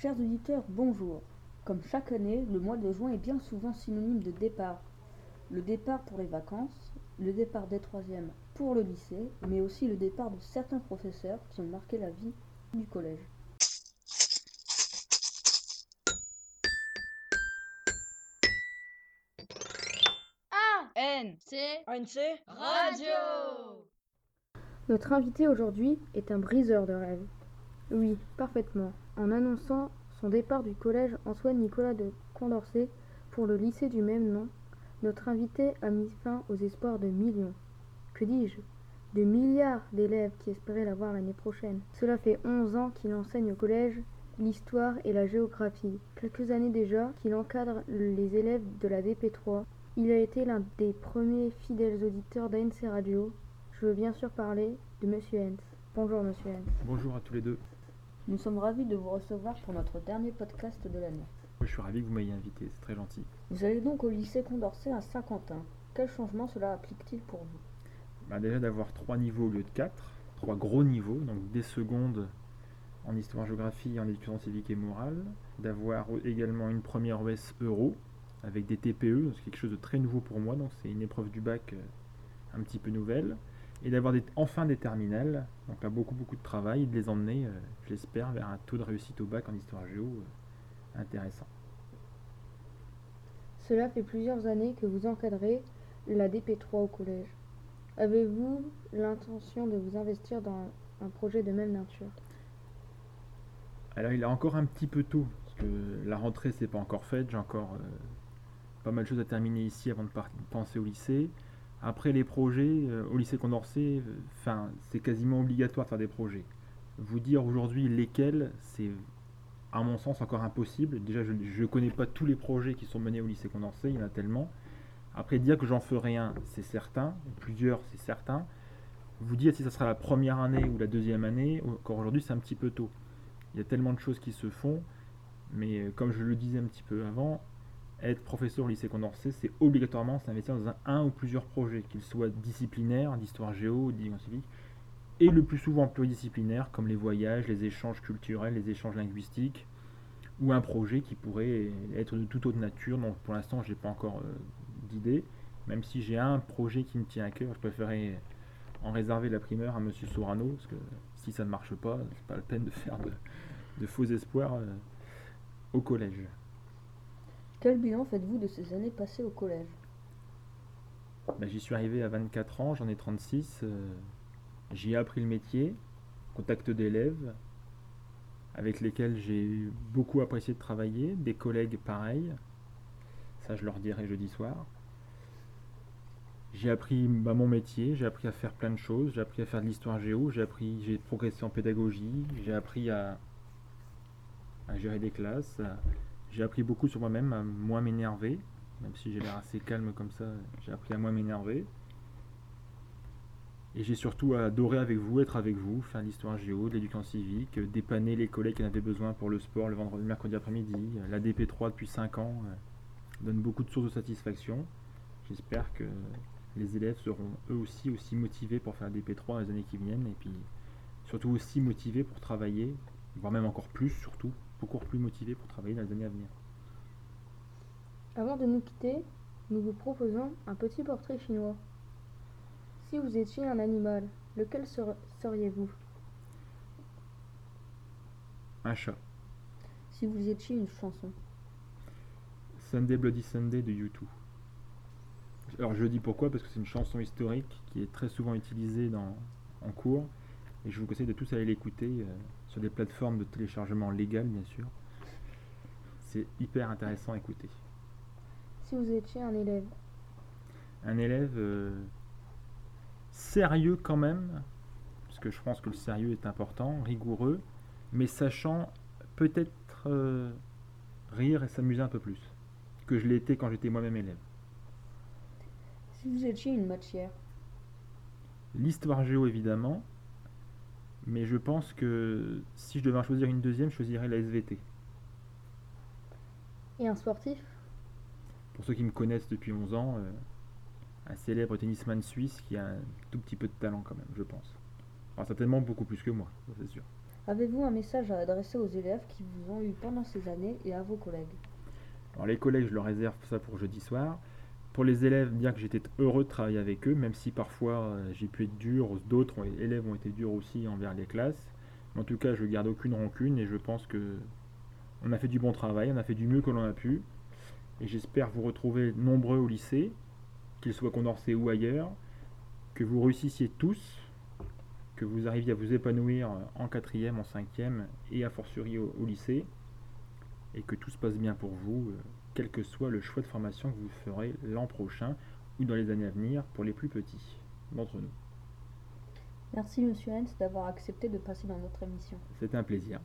Chers auditeurs, bonjour. Comme chaque année, le mois de juin est bien souvent synonyme de départ. Le départ pour les vacances, le départ des troisièmes pour le lycée, mais aussi le départ de certains professeurs qui ont marqué la vie du collège. A N C ANC Radio Notre invité aujourd'hui est un briseur de rêves. Oui, parfaitement. En annonçant son départ du collège Antoine-Nicolas de Condorcet pour le lycée du même nom, notre invité a mis fin aux espoirs de millions. Que dis-je? De milliards d'élèves qui espéraient l'avoir l'année prochaine. Cela fait 11 ans qu'il enseigne au collège l'histoire et la géographie. Quelques années déjà qu'il encadre les élèves de la DP3. Il a été l'un des premiers fidèles auditeurs d'ANC Radio. Je veux bien sûr parler de Monsieur Hens. Bonjour Monsieur Hens. Bonjour à tous les deux. Nous sommes ravis de vous recevoir pour notre dernier podcast de l'année. Je suis ravi que vous m'ayez invité, c'est très gentil. Vous allez donc au lycée Condorcet à Saint-Quentin. Quel changement cela applique-t-il pour vous? Bah, déjà d'avoir trois niveaux au lieu de quatre, trois gros niveaux, donc des secondes en histoire-géographie en éducation civique et morale, d'avoir également une première OS euro avec des TPE, c'est quelque chose de très nouveau pour moi, donc c'est une épreuve du bac euh, un petit peu nouvelle, et d'avoir des- enfin des terminales, donc là beaucoup beaucoup de travail, et de les emmener, euh, je l'espère, vers un taux de réussite au bac en histoire géo euh, intéressant. Cela fait plusieurs années que vous encadrez la DP3 au collège. Avez-vous l'intention de vous investir dans un projet de même nature? Alors il est encore un petit peu tôt, parce que la rentrée c'est pas encore faite, j'ai encore euh, pas mal de choses à terminer ici avant de penser au lycée. Après les projets, euh, au lycée Condorcet, euh, enfin c'est quasiment obligatoire de faire des projets. Vous dire aujourd'hui lesquels, c'est à mon sens encore impossible. Déjà je ne connais pas tous les projets qui sont menés au lycée Condorcet, il y en a tellement. Après dire que j'en ferai un, c'est certain, plusieurs c'est certain. Vous dire si ça sera la première année ou la deuxième année, encore aujourd'hui c'est un petit peu tôt. Il y a tellement de choses qui se font, mais euh, comme je le disais un petit peu avant, être professeur au lycée Condorcet, c'est obligatoirement s'investir dans un, ou plusieurs projets, qu'ils soient disciplinaires, d'histoire géo, d'éducation civique, et le plus souvent pluridisciplinaires, comme les voyages, les échanges culturels, les échanges linguistiques, ou un projet qui pourrait être de toute autre nature. Donc pour l'instant, je n'ai pas encore euh, d'idée, même si j'ai un projet qui me tient à cœur, je préférais en réserver la primeur à Monsieur Sorano, parce que si ça ne marche pas, c'est pas la peine de faire de, de faux espoirs euh, au collège. Quel bilan faites-vous de ces années passées au collège? Bah, J'y suis arrivé à 24 ans, j'en ai 36. euh, J'y ai appris le métier, contact d'élèves, avec lesquels j'ai beaucoup apprécié de travailler, des collègues pareils. Ça, je leur dirai jeudi soir. J'ai appris bah, mon métier, j'ai appris à faire plein de choses, j'ai appris à faire de l'histoire géo, j'ai appris, j'ai progressé en pédagogie, j'ai appris à, gérer des classes, j'ai appris beaucoup sur moi-même, à moins m'énerver, même si j'ai l'air assez calme comme ça, j'ai appris à moins m'énerver. Et j'ai surtout adoré avec vous, être avec vous, faire l'histoire géo, de l'éducation civique, dépanner les collègues qui en avaient besoin pour le sport le vendredi, le mercredi après-midi. La DP3 depuis 5 ans euh, donne beaucoup de sources de satisfaction. J'espère que les élèves seront eux aussi aussi motivés pour faire la DP3 dans les années qui viennent et puis surtout aussi motivés pour travailler, voire même encore plus surtout, beaucoup plus motivés pour travailler dans les années à venir. Avant de nous quitter, nous vous proposons un petit portrait chinois. Si vous étiez un animal, lequel ser- seriez-vous? Un chat. Si vous étiez une chanson Sunday Bloody Sunday de U2. Alors je dis pourquoi? Parce que c'est une chanson historique qui est très souvent utilisée dans, en cours et je vous conseille de tous aller l'écouter euh, sur des plateformes de téléchargement légales bien sûr. C'est hyper intéressant à écouter. Si vous étiez un élève Un élève euh, sérieux quand même, parce que je pense que le sérieux est important, rigoureux, mais sachant peut-être euh, rire et s'amuser un peu plus que je l'étais quand j'étais moi-même élève. Si vous étiez une matière L'histoire géo évidemment, mais je pense que si je devais en choisir une deuxième, je choisirais la SVT. et un sportif? Pour ceux qui me connaissent depuis 11 ans, euh, un célèbre tennisman suisse qui a un tout petit peu de talent quand même, je pense. Alors certainement beaucoup plus que moi, c'est sûr. Avez-vous un message à adresser aux élèves qui vous ont eu pendant ces années et à vos collègues? Alors les collègues, je leur réserve ça pour jeudi soir. Pour les élèves, dire que j'étais heureux de travailler avec eux, même si parfois euh, j'ai pu être dur, d'autres élèves ont été durs aussi envers les classes. En tout cas, je garde aucune rancune et je pense que on a fait du bon travail, on a fait du mieux que l'on a pu. Et j'espère vous retrouver nombreux au lycée, qu'ils soient Condorcet ou ailleurs, que vous réussissiez tous, que vous arriviez à vous épanouir en quatrième, en cinquième et à fortiori au, au lycée, et que tout se passe bien pour vous, euh, quel que soit le choix de formation que vous ferez l'an prochain ou dans les années à venir pour les plus petits d'entre nous. Merci Monsieur Hens d'avoir accepté de passer dans notre émission. C'était un plaisir.